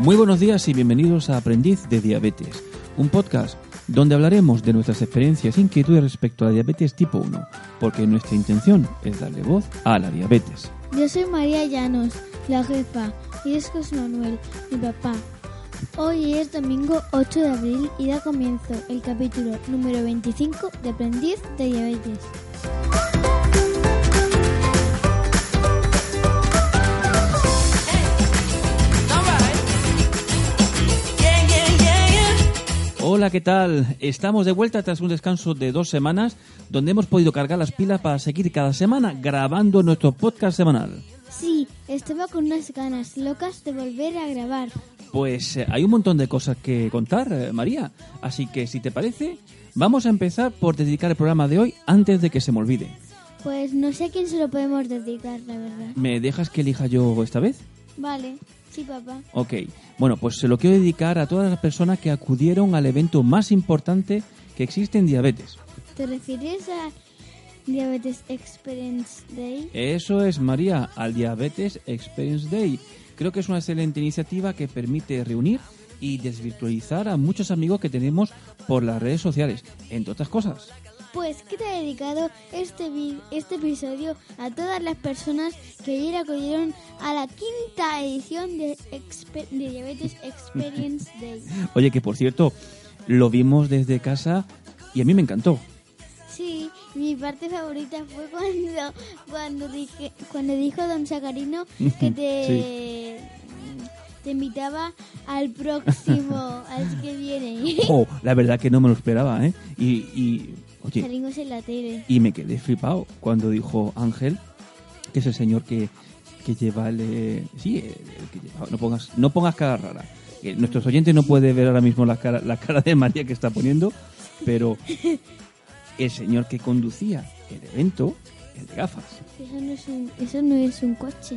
Muy buenos días y bienvenidos a Aprendiz de Diabetes, un podcast donde hablaremos de nuestras experiencias e inquietudes respecto a la diabetes tipo 1, porque nuestra intención es darle voz a la diabetes. Yo soy María Llanos, la jefa, y es José Manuel, mi papá. Hoy es domingo 8 de abril y da comienzo el capítulo número 25 de Aprendiz de Diabetes. Hola, ¿qué tal? Estamos de vuelta tras un descanso de dos semanas donde hemos podido cargar las pilas para seguir cada semana grabando nuestro podcast semanal. Sí, estaba con unas ganas locas de volver a grabar. Pues eh, hay un montón de cosas que contar, eh, María. Así que si te parece, vamos a empezar por dedicar el programa de hoy antes de que se me olvide. Pues no sé a quién se lo podemos dedicar, la verdad. ¿Me dejas que elija yo esta vez? Vale, sí, papá. Ok. Bueno, pues se lo quiero dedicar a todas las personas que acudieron al evento más importante que existe en diabetes. ¿Te refieres a Diabetes Experience Day? Eso es, María, al Diabetes Experience Day. Creo que es una excelente iniciativa que permite reunir y desvirtualizar a muchos amigos que tenemos por las redes sociales, entre otras cosas. Pues queda dedicado este, este episodio a todas las personas que ayer acudieron a la quinta edición de, Diabetes Experience Day. Oye, que por cierto, lo vimos desde casa y a mí me encantó. Sí, mi parte favorita fue cuando cuando dije cuando dijo Don Sacarino que te te invitaba al próximo, al que viene. Oh, la verdad que no me lo esperaba, ¿eh? Y, y oye, Salimos en la tele. y me quedé flipado cuando dijo Ángel, que es el señor que, que lleva el... eh, sí, el, el que lleva- no pongas, no pongas cara rara. Nuestros oyentes no pueden ver ahora mismo la cara, la cara de María que está poniendo, pero el señor que conducía el evento, el de gafas. Eso no es un, eso no es un coche.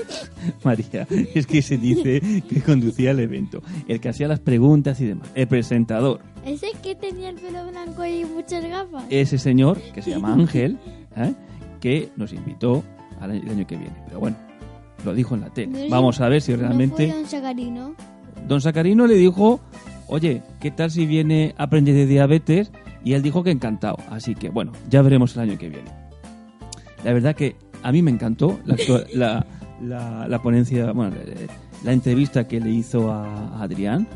María, es que se dice que conducía el evento, el que hacía las preguntas y demás, el presentador. Ese que tenía el pelo blanco y muchas gafas. ese señor, que se llama Ángel, ¿eh? que nos invitó al año, el año que viene. Pero bueno, lo dijo en la No tele. Vamos a ver si No realmente... fue Don Sacarino. Don Sacarino le dijo, oye, ¿qué tal si viene a aprender de diabetes? Y él dijo que encantado. Así que bueno, ya veremos el año que viene. La verdad que a mí me encantó la, la, la- la ponencia, bueno, eh, la entrevista que le hizo a, a Adrián.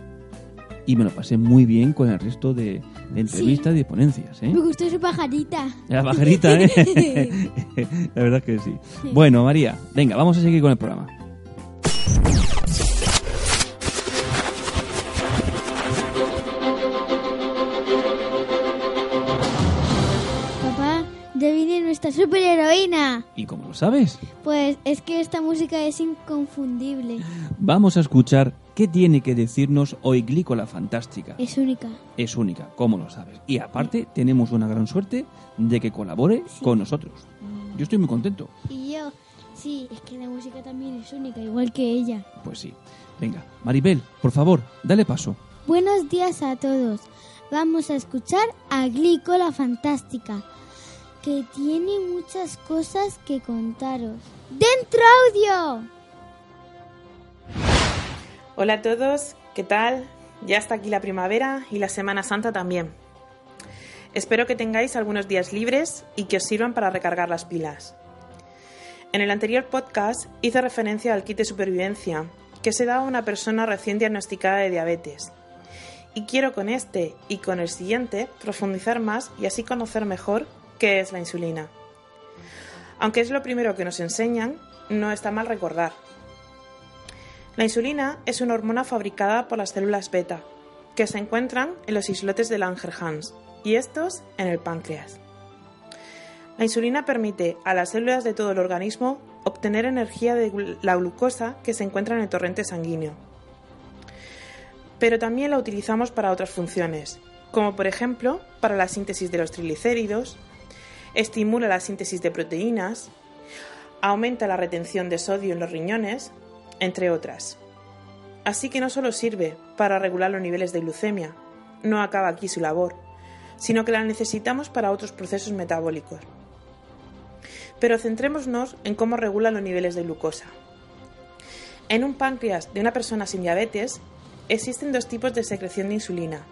Y me lo pasé muy bien con el resto de, de entrevistas y de ponencias. ¿eh? Me gustó su pajarita. La pajarita, ¿eh? La verdad que sí. Bueno, María, venga, vamos a seguir con el programa. Papá, viene nuestra superheroína. ¿Y cómo lo sabes? Pues es que esta música es inconfundible. Vamos a escuchar qué tiene que decirnos hoy Glícola Fantástica. Es única. Es única, ¿cómo lo sabes? Y aparte, tenemos una gran suerte de que colabore con nosotros. Yo estoy muy contento. Y yo, sí, es que la música también es única, igual que ella. Pues sí. Venga, Maribel, por favor, dale paso. Buenos días a todos. Vamos a escuchar a Glico la Fantástica, que tiene muchas cosas que contaros. ¡Dentro audio! Hola a todos, ¿qué tal? Ya está aquí la primavera y la Semana Santa también. Espero que tengáis algunos días libres y que os sirvan para recargar las pilas. En el anterior podcast hice referencia al kit de supervivencia que se da a una persona recién diagnosticada de diabetes. Y quiero con este y con el siguiente profundizar más y así conocer mejor qué es la insulina. Aunque es lo primero que nos enseñan, no está mal recordar. La insulina es una hormona fabricada por las células beta, que se encuentran en los islotes de Langerhans y estos en el páncreas. La insulina permite a las células de todo el organismo obtener energía de la glucosa que se encuentra en el torrente sanguíneo. Pero también la utilizamos para otras funciones, como por ejemplo para la síntesis de los triglicéridos, estimula la síntesis de proteínas, aumenta la retención de sodio en los riñones, entre otras. Así que no solo sirve para regular los niveles de glucemia, no acaba aquí su labor, sino que la necesitamos para otros procesos metabólicos. Pero centrémonos en cómo regula los niveles de glucosa. En un páncreas de una persona sin diabetes existen dos tipos de secreción de insulina.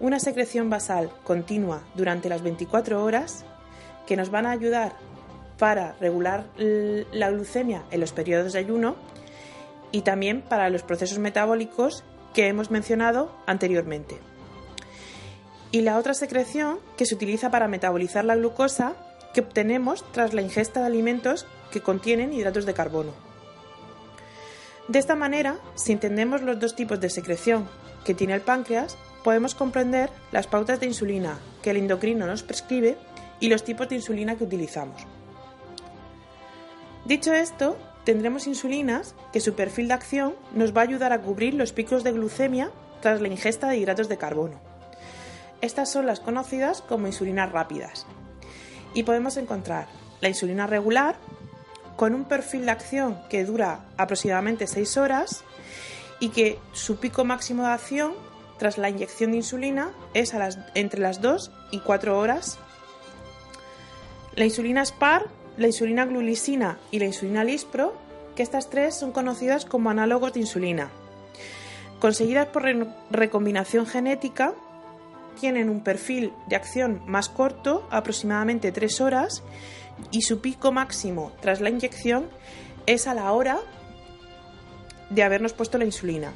Una secreción basal continua durante las 24 horas que nos van a ayudar para regular la glucemia en los periodos de ayuno y también para los procesos metabólicos que hemos mencionado anteriormente. Y la otra secreción que se utiliza para metabolizar la glucosa que obtenemos tras la ingesta de alimentos que contienen hidratos de carbono. De esta manera, si entendemos los dos tipos de secreción que tiene el páncreas, podemos comprender las pautas de insulina que el endocrino nos prescribe y los tipos de insulina que utilizamos. Dicho esto, tendremos insulinas que su perfil de acción nos va a ayudar a cubrir los picos de glucemia tras la ingesta de hidratos de carbono. Estas son las conocidas como insulinas rápidas. Y podemos encontrar la insulina regular, con un perfil de acción que dura aproximadamente 6 horas y que su pico máximo de acción tras la inyección de insulina es entre las 2 y 4 horas. La insulina SPAR, la insulina glulisina y la insulina Lispro, que estas tres son conocidas como análogos de insulina. Conseguidas por recombinación genética, tienen un perfil de acción más corto, aproximadamente 3 horas, y su pico máximo tras la inyección es a la hora de habernos puesto la insulina.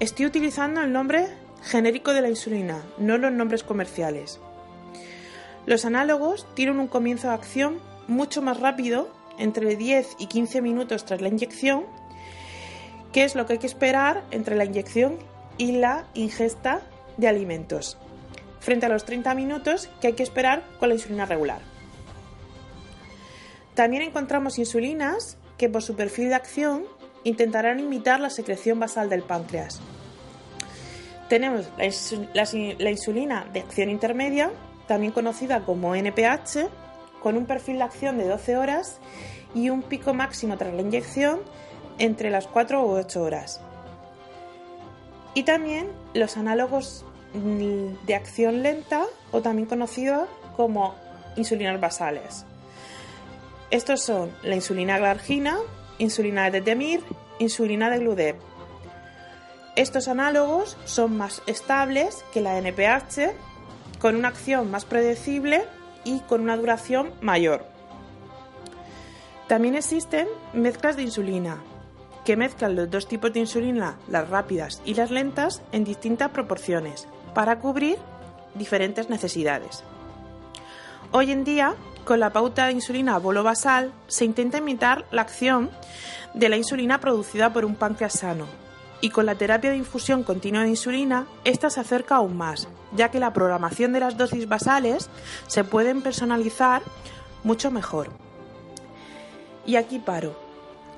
Estoy utilizando el nombre genérico de la insulina, no los nombres comerciales. Los análogos tienen un comienzo de acción mucho más rápido, entre 10 y 15 minutos tras la inyección, que es lo que hay que esperar entre la inyección y la ingesta de alimentos, frente a los 30 minutos que hay que esperar con la insulina regular. También encontramos insulinas que por su perfil de acción intentarán imitar la secreción basal del páncreas. Tenemos la, insulina de acción intermedia, también conocida como NPH, con un perfil de acción de 12 horas y un pico máximo tras la inyección entre las 4 u 8 horas. Y también los análogos mm, de acción lenta o también conocidos como insulinas basales. Estos son la insulina glargina, insulina de Temir, insulina de Gludep. Estos análogos son más estables que la NPH, con una acción más predecible y con una duración mayor. También existen mezclas de insulina, que mezclan los dos tipos de insulina, las rápidas y las lentas, en distintas proporciones, para cubrir diferentes necesidades. Hoy en día con la pauta de insulina bolo basal se intenta imitar la acción de la insulina producida por un páncreas sano. Y con la terapia de infusión continua de insulina, esta se acerca aún más, ya que la programación de las dosis basales se pueden personalizar mucho mejor. Y aquí paro.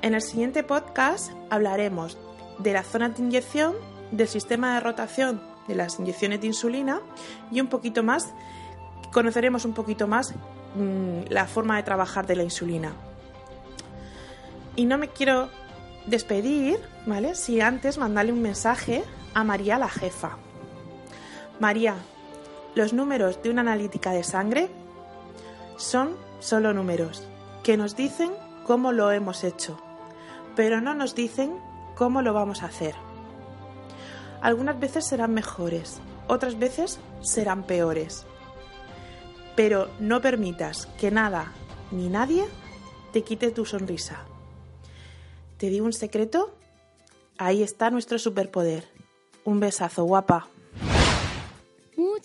En el siguiente podcast hablaremos de la zona de inyección, del sistema de rotación de las inyecciones de insulina y un poquito más, conoceremos un poquito más Mm, la forma de trabajar de la insulina. Y no me quiero despedir, ¿vale? Si antes mandarle un mensaje a María la jefa. María, los números de una analítica de sangre son solo números que nos dicen cómo lo hemos hecho, pero no nos dicen cómo lo vamos a hacer. Algunas veces serán mejores, otras veces serán peores pero no permitas que nada ni nadie te quite tu sonrisa. ¿Te digo un secreto? Ahí está nuestro superpoder. Un besazo, guapa.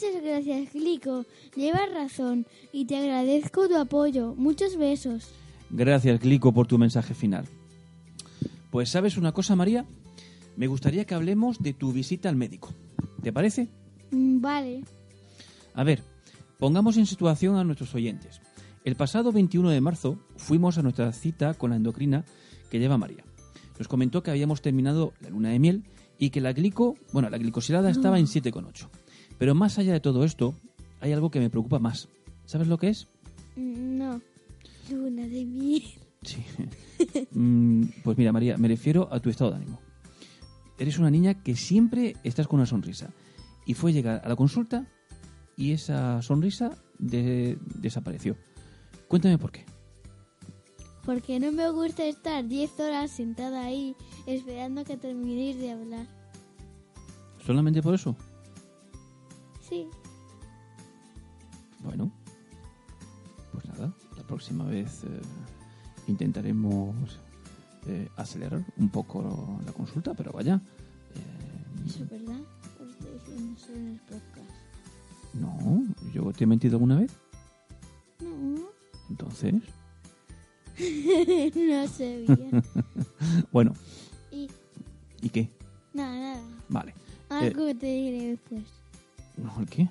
Muchas gracias, Glico. Llevas razón y te agradezco tu apoyo. Muchos besos. Gracias, Glico, por tu mensaje final. Pues sabes una cosa, María, me gustaría que hablemos de tu visita al médico. ¿Te parece? Mm, vale. A ver, Pongamos en situación a nuestros oyentes. El pasado 21 de marzo fuimos a nuestra cita con la endocrina que lleva María. Nos comentó que habíamos terminado la luna de miel y que la glico, bueno, la glicosilada estaba en 7,8. Pero más allá de todo esto, hay algo que me preocupa más. ¿Sabes lo que es? No. Luna de miel. Sí. Mm, pues mira, María, me refiero a tu estado de ánimo. Eres una niña que siempre estás con una sonrisa. Y fue llegar a la consulta y esa sonrisa desapareció. Cuéntame por qué. porque no me gusta estar 10 horas sentada ahí esperando que terminéis de hablar. ¿Solamente por eso? Sí. Bueno, pues nada, la próxima vez eh, intentaremos eh, acelerar un poco la consulta, pero vaya. eh, Eso es verdad. Os estoy diciendo solo en el podcast. no, yo te he mentido alguna vez. No. Entonces, no sé bien. bueno, Y ¿y qué? nada, nada. Vale. Algo que te diré después. No, ¿el qué?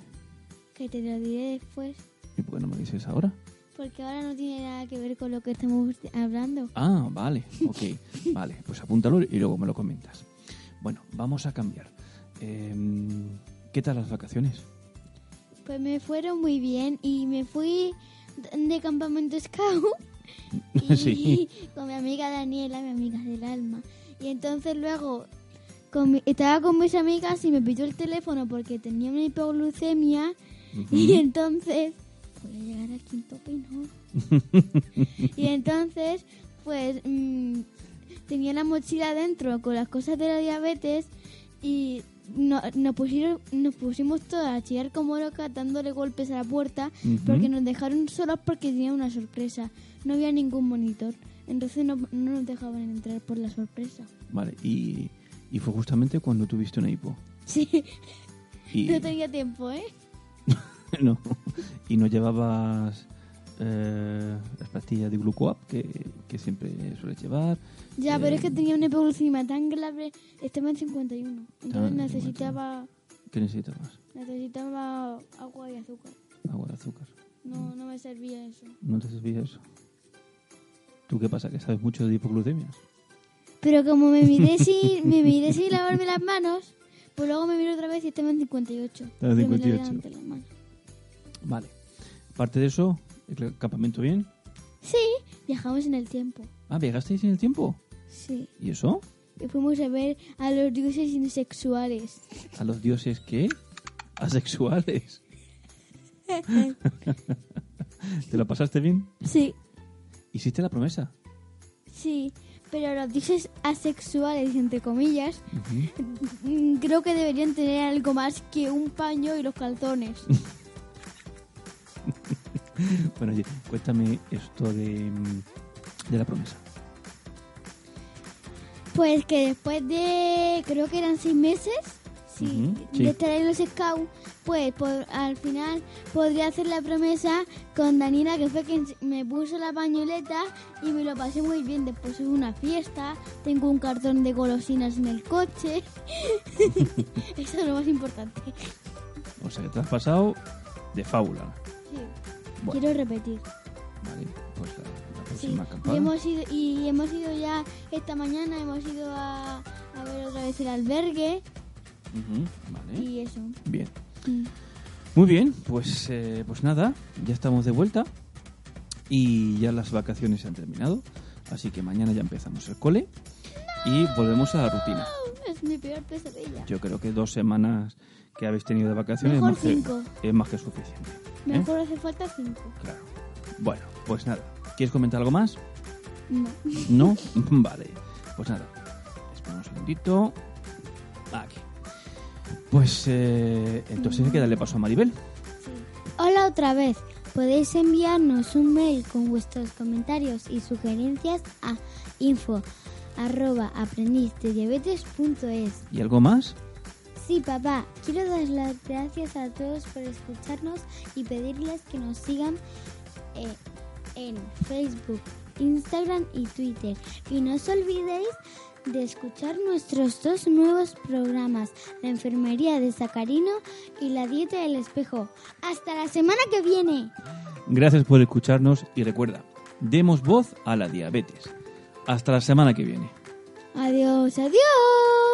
Que te lo diré después. ¿Y por qué no me dices ahora? Porque ahora no tiene nada que ver con lo que estamos hablando. Ah, vale, ok. vale, pues apúntalo y luego me lo comentas. Bueno, vamos a cambiar. Em, ¿Qué tal las vacaciones? Pues me fueron muy bien y me fui de campamento scout y Sí. con mi amiga Daniela, mi amiga del alma. Y entonces luego con mi- estaba con mis amigas y me pidió el teléfono porque tenía una hipoglucemia y entonces voy a llegar al quinto pino. y entonces pues mm, tenía la mochila dentro con las cosas de la diabetes y no- nos, pusieron, nos pusimos todas a chillar como locas dándole golpes a la puerta porque nos dejaron solos porque tenía una sorpresa. No había ningún monitor. Entonces no, no nos dejaban entrar por la sorpresa. Vale, y, y fue justamente cuando tuviste una hipo. Sí, Y, no tenía tiempo, ¿eh? no, y no llevabas eh, las pastillas de glucoap que, que siempre sueles llevar. Ya, Eh, pero es que tenía una hipoglucemia tan grave, estaba en 51. Estaba Entonces en necesitaba, ¿Qué necesitabas? necesitaba agua y azúcar. Agua de azúcar. No, no me servía eso. ¿No te servía eso? ¿Tú qué pasa? ¿Que sabes mucho de hipoglucemias? Pero como me miré sin, me miré sin lavarme las manos, pues luego me miré otra vez y estaba en 58. Estaba en Pero me lavé 58. antes las manos. Vale. Aparte de eso, ¿el campamento bien? Sí, viajamos en el tiempo. Ah, ¿viajasteis en el tiempo? Sí. ¿Y eso? Y fuimos a ver a los dioses insexuales. ¿A los dioses qué? Asexuales. ¿Te lo pasaste bien? Sí, ¿Hiciste la promesa? sí. Pero los dioses asexuales, entre comillas, creo que deberían tener algo más que un paño y los calzones. Bueno, oye, cuéntame esto de, mm, de la promesa. Pues que después de, creo que eran seis meses, sí, Ujú, sí. de estar en los scouts, pues por- al final podría hacer la promesa con Danila, que fue quien me puso la pañoleta y me lo pasé muy bien. Después hubo una fiesta, tengo un cartón de golosinas en el coche. Eso es lo más importante. O sea, que te has pasado de fábula. Sí. Bueno. Quiero repetir. Vale, pues la, la Sí. próxima Y hemos, ido, y hemos ido ya esta mañana, hemos ido a, a ver otra vez el albergue Vale, y eso. bien. Mm. Muy bien, pues, eh, pues nada, ya estamos de vuelta y ya las vacaciones se han terminado, así que mañana ya empezamos el cole y volvemos a la rutina. Es mi peor pesadilla. Yo creo que dos semanas que habéis tenido de vacaciones Mejor es, más que, cinco. es más que suficiente. ¿eh? Mejor hace falta cinco. Claro. Bueno, pues nada. ¿Quieres comentar algo más? No. ¿No? vale. Pues nada. Espera un segundito. Aquí. Pues eh, entonces hay que darle paso a Maribel. Hola otra vez. Podéis enviarnos un mail con vuestros comentarios y sugerencias a info arroba aprendizdediabetes.es. ¿Y algo más? Sí, papá, quiero dar las gracias a todos por escucharnos y pedirles que nos sigan eh, en Facebook, Instagram y Twitter. Y no os olvidéis de escuchar nuestros dos nuevos programas, La Enfermería de Sacarino y La Dieta del Espejo. ¡Hasta la semana que viene! Gracias por escucharnos y recuerda, demos voz a la diabetes. Hasta la semana que viene. Adiós, adiós.